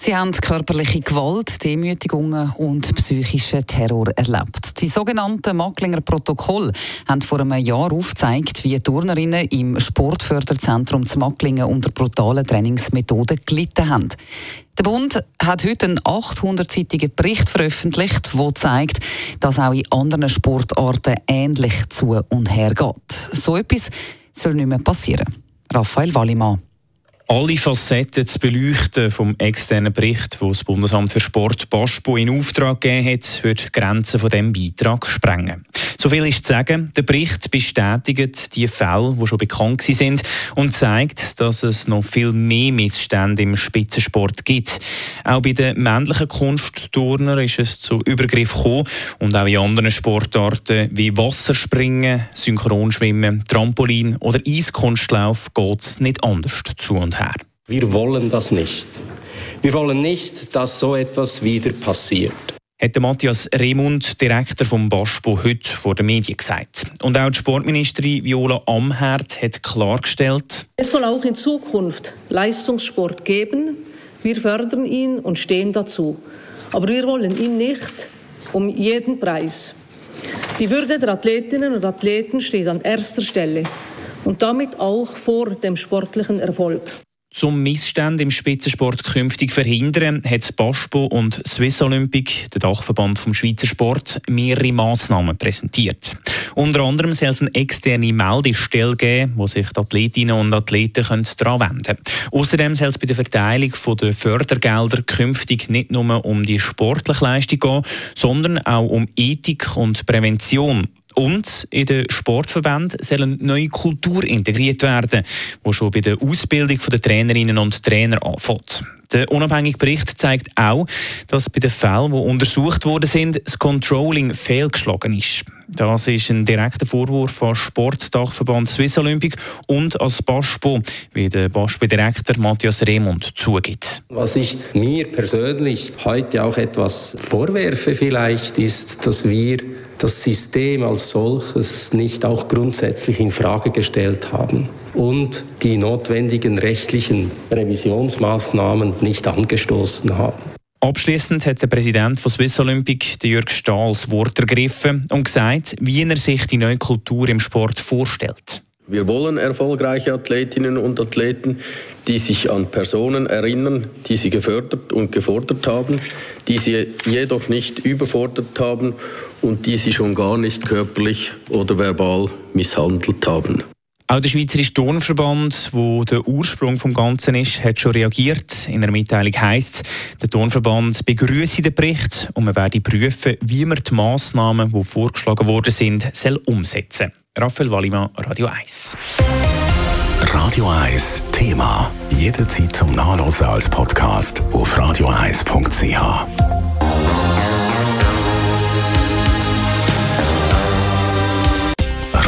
Sie haben körperliche Gewalt, Demütigungen und psychischen Terror erlebt. Die sogenannten Macklinger Protokoll haben vor einem Jahr aufgezeigt, wie Turnerinnen im Sportförderzentrum zu Macklingen unter brutalen Trainingsmethoden gelitten haben. Der Bund hat heute einen 800-seitigen Bericht veröffentlicht, der zeigt, dass auch in anderen Sportarten ähnlich zu und her geht. So etwas soll nicht mehr passieren. Raphael Wallimann alle Facetten zu beleuchten vom externen Bericht, wo das Bundesamt für Sport BASPO in Auftrag gegeben hat, wird die Grenzen von diesem Beitrag sprengen. So viel ist zu sagen, der Bericht bestätigt die Fälle, die schon bekannt sind und zeigt, dass es noch viel mehr Missstände im Spitzensport gibt. Auch bei den männlichen Kunstturnern ist es zu Übergriff gekommen und auch in anderen Sportarten wie Wasserspringen, Synchronschwimmen, Trampolin oder Eiskunstlauf geht es nicht anders zu und her. Wir wollen das nicht. Wir wollen nicht, dass so etwas wieder passiert. Hat Matthias Remund, Direktor vom BASPO, heute vor den Medien gesagt. Und auch die Sportministerin Viola Amherd hat klargestellt, es soll auch in Zukunft Leistungssport geben. Wir fördern ihn und stehen dazu. Aber wir wollen ihn nicht um jeden Preis. Die Würde der Athletinnen und Athleten steht an erster Stelle und damit auch vor dem sportlichen Erfolg. Zum Missstand im Spitzensport künftig verhindern, hat BASPO und Swiss Olympic, der Dachverband vom Schweizer Sport, mehrere Massnahmen präsentiert. Unter anderem soll es eine externe Meldestelle geben, wo sich die Athletinnen und Athleten daran wenden können. Außerdem soll es bei der Verteilung der Fördergelder künftig nicht nur um die sportliche Leistung gehen, sondern auch um Ethik und Prävention. Und in den Sportverbänden soll eine neue Kultur integriert werden, die schon bei der Ausbildung der Trainerinnen und Trainer anfängt. Der unabhängige Bericht zeigt auch, dass bei den Fällen, die untersucht worden sind, das Controlling fehlgeschlagen ist. Das ist ein direkter Vorwurf von Sportdachverband Swiss Olympic und als BASPO, wie der BASPO-Direktor Matthias Remund zugibt. Was ich mir persönlich heute auch etwas vorwerfe vielleicht, ist, dass wir das System als solches nicht auch grundsätzlich in Frage gestellt haben und die notwendigen rechtlichen Revisionsmaßnahmen nicht angestoßen haben. Abschließend hat der Präsident von Swiss Olympic, Jörg Stahl, das Wort ergriffen und gesagt, wie er sich die neue Kultur im Sport vorstellt. Wir wollen erfolgreiche Athletinnen und Athleten, die sich an Personen erinnern, die sie gefördert und gefordert haben, die sie jedoch nicht überfordert haben und die sie schon gar nicht körperlich oder verbal misshandelt haben. Auch der Schweizerische Turnverband, wo der Ursprung vom Ganzen ist, hat schon reagiert. In einer Mitteilung heisst der Turnverband begrüße den Bericht und man werde prüfen, wie man die Massnahmen, die vorgeschlagen worden sind, soll umsetzen. Raphael Wallimann, Radio 1. Radio 1 Thema. Jederzeit zum Nachlesen als Podcast auf radio1.ch.